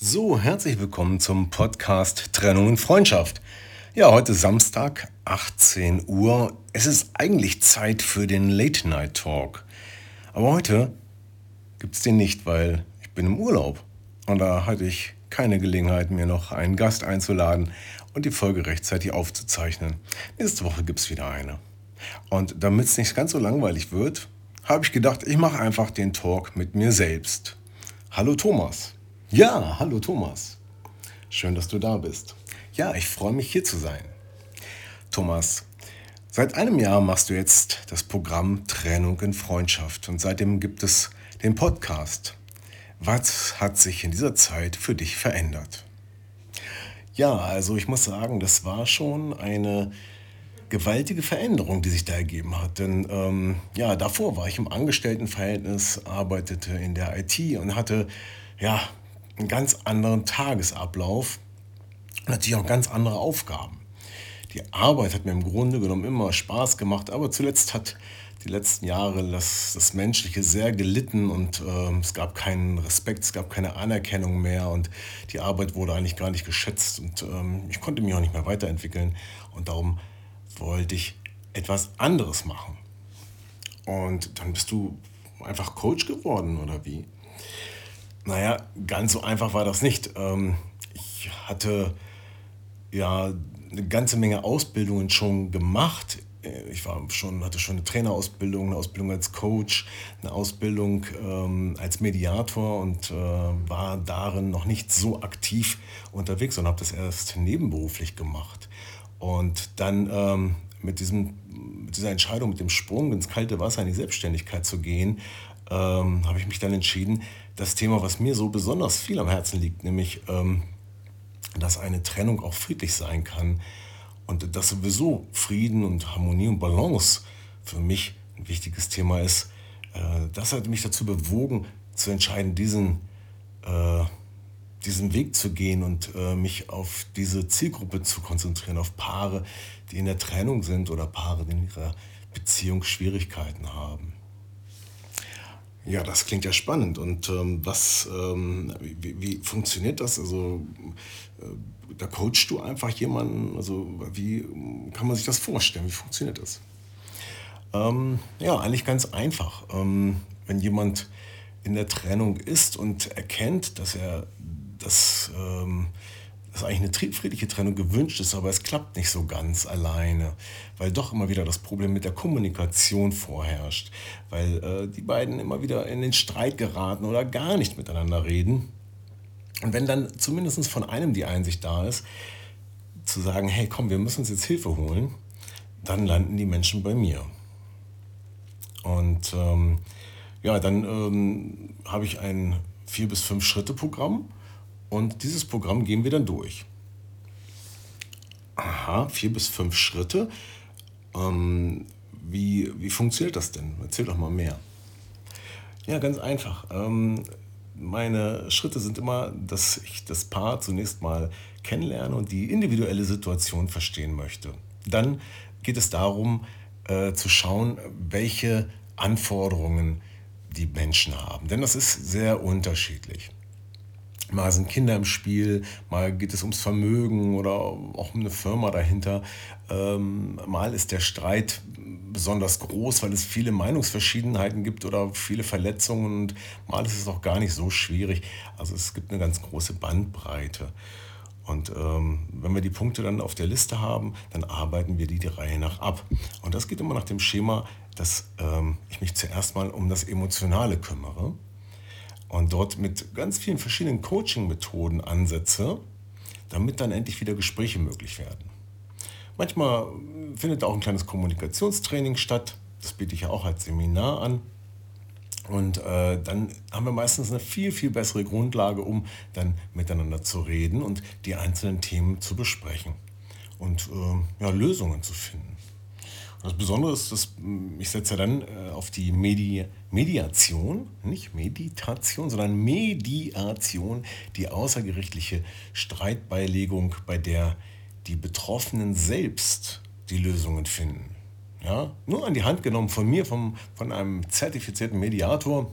So, herzlich willkommen zum Podcast Trennung und Freundschaft. Ja, heute Samstag, 18 Uhr. Es ist eigentlich Zeit für den Late Night Talk. Aber heute gibt es den nicht, weil ich bin im Urlaub. Und da hatte ich keine Gelegenheit, mir noch einen Gast einzuladen und die Folge rechtzeitig aufzuzeichnen. Nächste Woche gibt es wieder eine. Und damit es nicht ganz so langweilig wird, habe ich gedacht, ich mache einfach den Talk mit mir selbst. Hallo Thomas. Ja, hallo Thomas. Schön, dass du da bist. Ja, ich freue mich hier zu sein. Thomas, seit einem Jahr machst du jetzt das Programm Trennung in Freundschaft und seitdem gibt es den Podcast. Was hat sich in dieser Zeit für dich verändert? Ja, also ich muss sagen, das war schon eine gewaltige Veränderung, die sich da ergeben hat. Denn ähm, ja, davor war ich im Angestelltenverhältnis, arbeitete in der IT und hatte ja einen ganz anderen Tagesablauf und natürlich auch ganz andere Aufgaben. Die Arbeit hat mir im Grunde genommen immer Spaß gemacht, aber zuletzt hat die letzten Jahre das, das Menschliche sehr gelitten und äh, es gab keinen Respekt, es gab keine Anerkennung mehr und die Arbeit wurde eigentlich gar nicht geschätzt und ähm, ich konnte mich auch nicht mehr weiterentwickeln und darum wollte ich etwas anderes machen. Und dann bist du einfach Coach geworden oder wie? Naja, ganz so einfach war das nicht. Ähm, ich hatte ja eine ganze Menge Ausbildungen schon gemacht. Ich war schon, hatte schon eine Trainerausbildung, eine Ausbildung als Coach, eine Ausbildung ähm, als Mediator und äh, war darin noch nicht so aktiv unterwegs und habe das erst nebenberuflich gemacht. Und dann ähm, mit, diesem, mit dieser Entscheidung, mit dem Sprung ins kalte Wasser in die Selbstständigkeit zu gehen, ähm, habe ich mich dann entschieden, das Thema, was mir so besonders viel am Herzen liegt, nämlich, ähm, dass eine Trennung auch friedlich sein kann und dass sowieso Frieden und Harmonie und Balance für mich ein wichtiges Thema ist, äh, das hat mich dazu bewogen, zu entscheiden, diesen, äh, diesen Weg zu gehen und äh, mich auf diese Zielgruppe zu konzentrieren, auf Paare, die in der Trennung sind oder Paare, die in ihrer Beziehung Schwierigkeiten haben. Ja, das klingt ja spannend. Und ähm, was, ähm, wie, wie, funktioniert das? Also, äh, da coachst du einfach jemanden. Also, wie kann man sich das vorstellen? Wie funktioniert das? Ähm, ja, eigentlich ganz einfach. Ähm, wenn jemand in der Trennung ist und erkennt, dass er das ähm, dass eigentlich eine friedliche Trennung gewünscht ist, aber es klappt nicht so ganz alleine, weil doch immer wieder das Problem mit der Kommunikation vorherrscht, weil äh, die beiden immer wieder in den Streit geraten oder gar nicht miteinander reden. Und wenn dann zumindest von einem die Einsicht da ist, zu sagen, hey komm, wir müssen uns jetzt Hilfe holen, dann landen die Menschen bei mir. Und ähm, ja, dann ähm, habe ich ein vier bis fünf Schritte Programm und dieses Programm gehen wir dann durch. Aha, vier bis fünf Schritte. Ähm, wie, wie funktioniert das denn? Erzähl doch mal mehr. Ja, ganz einfach. Ähm, meine Schritte sind immer, dass ich das Paar zunächst mal kennenlerne und die individuelle Situation verstehen möchte. Dann geht es darum, äh, zu schauen, welche Anforderungen die Menschen haben. Denn das ist sehr unterschiedlich. Mal sind Kinder im Spiel, mal geht es ums Vermögen oder auch um eine Firma dahinter. Ähm, mal ist der Streit besonders groß, weil es viele Meinungsverschiedenheiten gibt oder viele Verletzungen und mal ist es auch gar nicht so schwierig. Also es gibt eine ganz große Bandbreite. Und ähm, wenn wir die Punkte dann auf der Liste haben, dann arbeiten wir die die Reihe nach ab. Und das geht immer nach dem Schema, dass ähm, ich mich zuerst mal um das Emotionale kümmere und dort mit ganz vielen verschiedenen Coaching-Methoden ansetze, damit dann endlich wieder Gespräche möglich werden. Manchmal findet auch ein kleines Kommunikationstraining statt. Das biete ich ja auch als Seminar an. Und äh, dann haben wir meistens eine viel, viel bessere Grundlage, um dann miteinander zu reden und die einzelnen Themen zu besprechen und äh, ja, Lösungen zu finden. Das Besondere ist, dass mm, ich setze dann äh, auf die Medi Mediation, nicht Meditation, sondern Mediation, die außergerichtliche Streitbeilegung, bei der die Betroffenen selbst die Lösungen finden. Ja? Nur an die Hand genommen von mir, vom, von einem zertifizierten Mediator.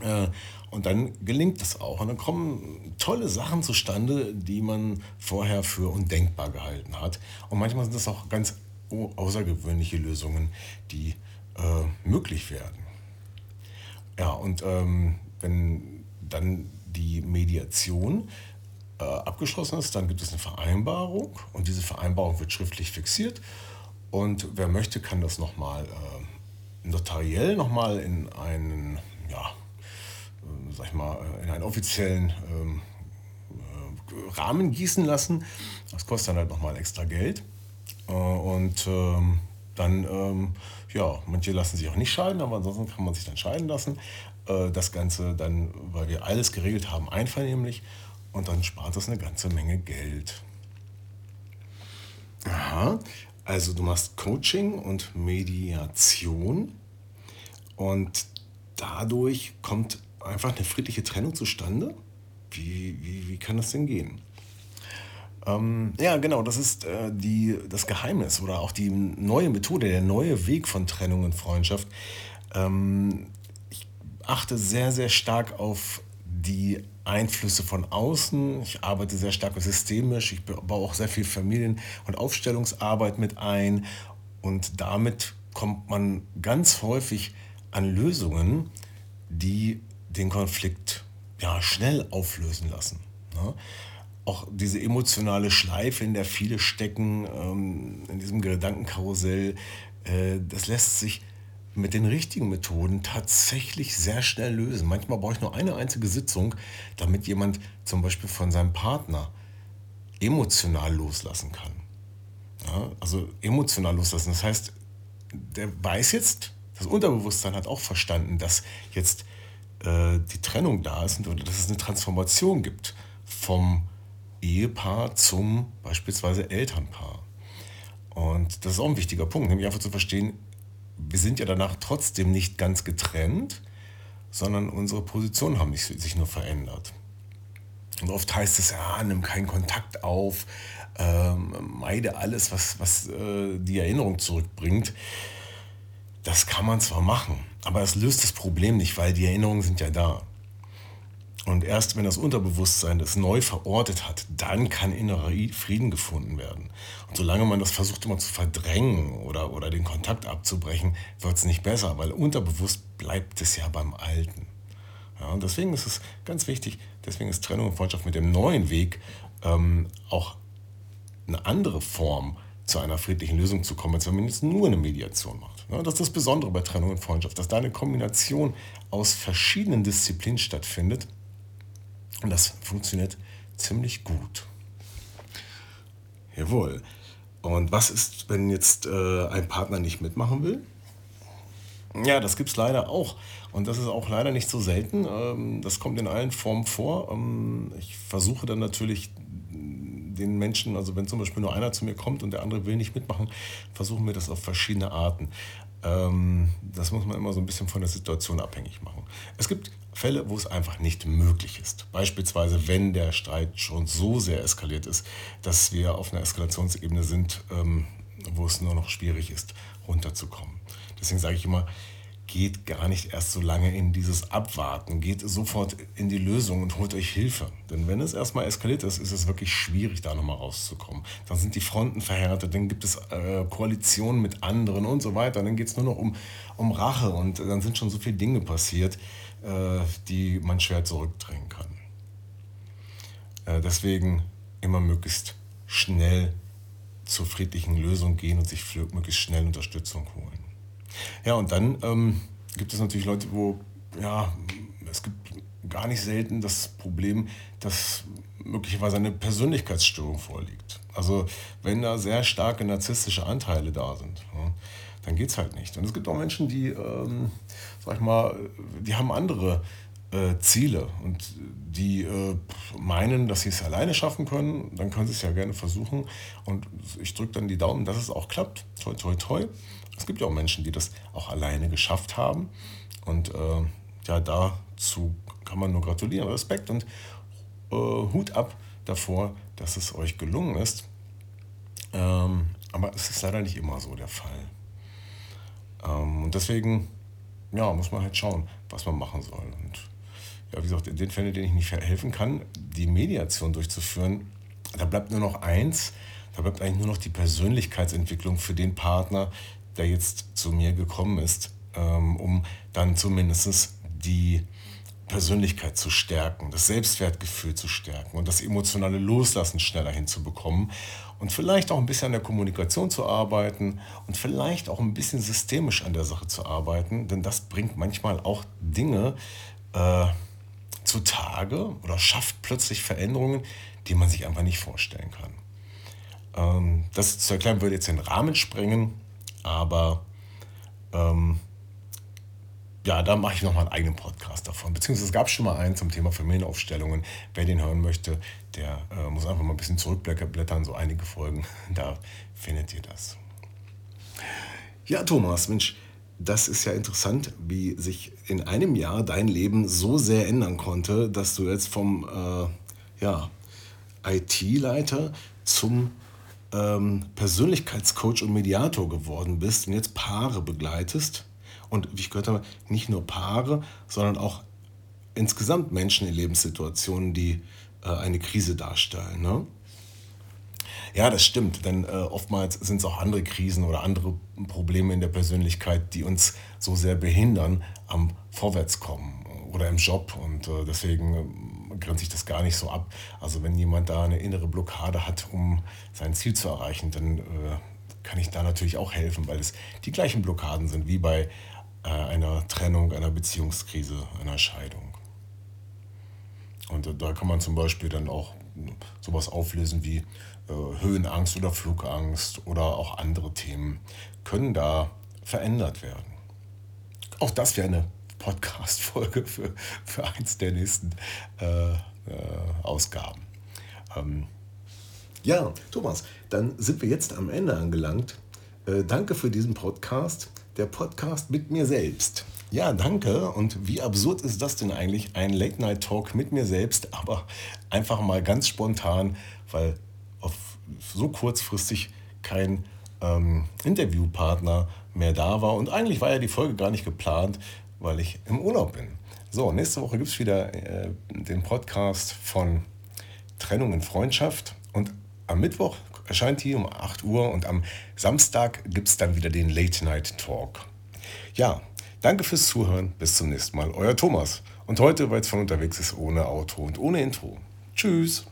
Äh, und dann gelingt es auch. Und dann kommen tolle Sachen zustande, die man vorher für undenkbar gehalten hat. Und manchmal sind das auch ganz außergewöhnliche Lösungen, die äh, möglich werden. Ja, und ähm, wenn dann die Mediation äh, abgeschlossen ist, dann gibt es eine Vereinbarung und diese Vereinbarung wird schriftlich fixiert und wer möchte, kann das nochmal äh, notariell nochmal in einen, ja, äh, sag ich mal, äh, in einen offiziellen ähm, äh, Rahmen gießen lassen. Das kostet dann halt nochmal extra Geld. Äh, und ähm, dann, ähm, ja, manche lassen sich auch nicht scheiden, aber ansonsten kann man sich dann scheiden lassen. Äh, das Ganze dann, weil wir alles geregelt haben, einvernehmlich und dann spart das eine ganze Menge Geld. Aha, also du machst Coaching und Mediation und dadurch kommt einfach eine friedliche Trennung zustande. Wie, wie, wie kann das denn gehen? Ähm, ja, genau, das ist äh, die, das Geheimnis oder auch die neue Methode, der neue Weg von Trennung und Freundschaft. Ähm, ich achte sehr, sehr stark auf die Einflüsse von außen. Ich arbeite sehr stark systemisch. Ich baue auch sehr viel Familien- und Aufstellungsarbeit mit ein. Und damit kommt man ganz häufig an Lösungen, die den Konflikt ja, schnell auflösen lassen. Ne? Auch diese emotionale Schleife, in der viele stecken, ähm, in diesem Gedankenkarussell, äh, das lässt sich mit den richtigen Methoden tatsächlich sehr schnell lösen. Manchmal brauche ich nur eine einzige Sitzung, damit jemand zum Beispiel von seinem Partner emotional loslassen kann. Ja, also emotional loslassen. Das heißt, der weiß jetzt, das Unterbewusstsein hat auch verstanden, dass jetzt äh, die Trennung da ist und oder dass es eine Transformation gibt vom Ehepaar zum beispielsweise Elternpaar. Und das ist auch ein wichtiger Punkt, nämlich einfach zu verstehen, wir sind ja danach trotzdem nicht ganz getrennt, sondern unsere Positionen haben sich nur verändert. Und oft heißt es, ja, nimm keinen Kontakt auf, ähm, meide alles, was, was äh, die Erinnerung zurückbringt. Das kann man zwar machen, aber es löst das Problem nicht, weil die Erinnerungen sind ja da. Und erst wenn das Unterbewusstsein das neu verortet hat, dann kann innerer Frieden gefunden werden. Und solange man das versucht immer zu verdrängen oder, oder den Kontakt abzubrechen, wird es nicht besser, weil unterbewusst bleibt es ja beim Alten. Ja, und deswegen ist es ganz wichtig, deswegen ist Trennung und Freundschaft mit dem neuen Weg ähm, auch eine andere Form zu einer friedlichen Lösung zu kommen, als wenn man jetzt nur eine Mediation macht. Das ist das Besondere bei Trennung und Freundschaft, dass da eine Kombination aus verschiedenen Disziplinen stattfindet und das funktioniert ziemlich gut. Jawohl. Und was ist, wenn jetzt äh, ein Partner nicht mitmachen will? Ja, das gibt es leider auch. Und das ist auch leider nicht so selten. Ähm, das kommt in allen Formen vor. Ähm, ich versuche dann natürlich den Menschen, also wenn zum Beispiel nur einer zu mir kommt und der andere will nicht mitmachen, versuchen wir das auf verschiedene Arten. Ähm, das muss man immer so ein bisschen von der Situation abhängig machen. Es gibt Fälle, wo es einfach nicht möglich ist. Beispielsweise, wenn der Streit schon so sehr eskaliert ist, dass wir auf einer Eskalationsebene sind, ähm, wo es nur noch schwierig ist, runterzukommen. Deswegen sage ich immer, geht gar nicht erst so lange in dieses Abwarten, geht sofort in die Lösung und holt euch Hilfe. Denn wenn es erstmal eskaliert ist, ist es wirklich schwierig, da nochmal rauszukommen. Dann sind die Fronten verhärtet, dann gibt es äh, Koalitionen mit anderen und so weiter. Dann geht es nur noch um, um Rache und dann sind schon so viele Dinge passiert, die man schwer zurückdrängen kann. Äh, deswegen immer möglichst schnell zur friedlichen Lösung gehen und sich möglichst schnell Unterstützung holen. Ja, und dann ähm, gibt es natürlich Leute, wo, ja, es gibt gar nicht selten das Problem, dass möglicherweise eine Persönlichkeitsstörung vorliegt. Also wenn da sehr starke narzisstische Anteile da sind, ja, dann geht es halt nicht. Und es gibt auch Menschen, die, ähm, sag ich mal, die haben andere äh, Ziele und die äh, meinen, dass sie es alleine schaffen können, dann können sie es ja gerne versuchen. Und ich drücke dann die Daumen, dass es auch klappt. Toi, toi, toi. Es gibt ja auch Menschen, die das auch alleine geschafft haben. Und äh, ja, dazu kann man nur gratulieren. Respekt und äh, Hut ab davor, dass es euch gelungen ist. Ähm, aber es ist leider nicht immer so der Fall. Ähm, und deswegen ja, muss man halt schauen, was man machen soll. Und ja, wie gesagt, in den Fällen, in denen ich nicht helfen kann, die Mediation durchzuführen, da bleibt nur noch eins, da bleibt eigentlich nur noch die Persönlichkeitsentwicklung für den Partner, der jetzt zu mir gekommen ist, ähm, um dann zumindest die Persönlichkeit zu stärken, das Selbstwertgefühl zu stärken und das emotionale Loslassen schneller hinzubekommen und vielleicht auch ein bisschen an der Kommunikation zu arbeiten und vielleicht auch ein bisschen systemisch an der Sache zu arbeiten, denn das bringt manchmal auch Dinge äh, zutage oder schafft plötzlich Veränderungen, die man sich einfach nicht vorstellen kann. Ähm, das zu erklären würde jetzt den Rahmen sprengen, aber ähm, ja, da mache ich nochmal einen eigenen Podcast davon. Beziehungsweise es gab schon mal einen zum Thema Familienaufstellungen. Wer den hören möchte, der äh, muss einfach mal ein bisschen zurückblättern, so einige Folgen. Da findet ihr das. Ja, Thomas, Mensch, das ist ja interessant, wie sich in einem Jahr dein Leben so sehr ändern konnte, dass du jetzt vom äh, ja, IT-Leiter zum ähm, Persönlichkeitscoach und Mediator geworden bist und jetzt Paare begleitest und wie ich gehört habe, nicht nur Paare, sondern auch insgesamt Menschen in Lebenssituationen, die äh, eine Krise darstellen. Ne? Ja, das stimmt, denn äh, oftmals sind es auch andere Krisen oder andere Probleme in der Persönlichkeit, die uns so sehr behindern am Vorwärtskommen oder im Job. Und äh, deswegen äh, grenzt sich das gar nicht so ab. Also wenn jemand da eine innere Blockade hat, um sein Ziel zu erreichen, dann äh, kann ich da natürlich auch helfen, weil es die gleichen Blockaden sind wie bei einer Trennung, einer Beziehungskrise, einer Scheidung. Und da kann man zum Beispiel dann auch sowas auflösen wie äh, Höhenangst oder Flugangst oder auch andere Themen können da verändert werden. Auch das wäre eine Podcast-Folge für, für eins der nächsten äh, äh, Ausgaben. Ähm, ja, Thomas, dann sind wir jetzt am Ende angelangt. Äh, danke für diesen Podcast der Podcast mit mir selbst. Ja, danke. Und wie absurd ist das denn eigentlich? Ein Late-Night-Talk mit mir selbst, aber einfach mal ganz spontan, weil auf so kurzfristig kein ähm, Interviewpartner mehr da war. Und eigentlich war ja die Folge gar nicht geplant, weil ich im Urlaub bin. So, nächste Woche gibt es wieder äh, den Podcast von Trennung in Freundschaft. Und am Mittwoch erscheint hier um 8 Uhr und am Samstag gibt es dann wieder den Late Night Talk. Ja, danke fürs Zuhören. Bis zum nächsten Mal. Euer Thomas. Und heute, weil es von unterwegs ist, ohne Auto und ohne Intro. Tschüss.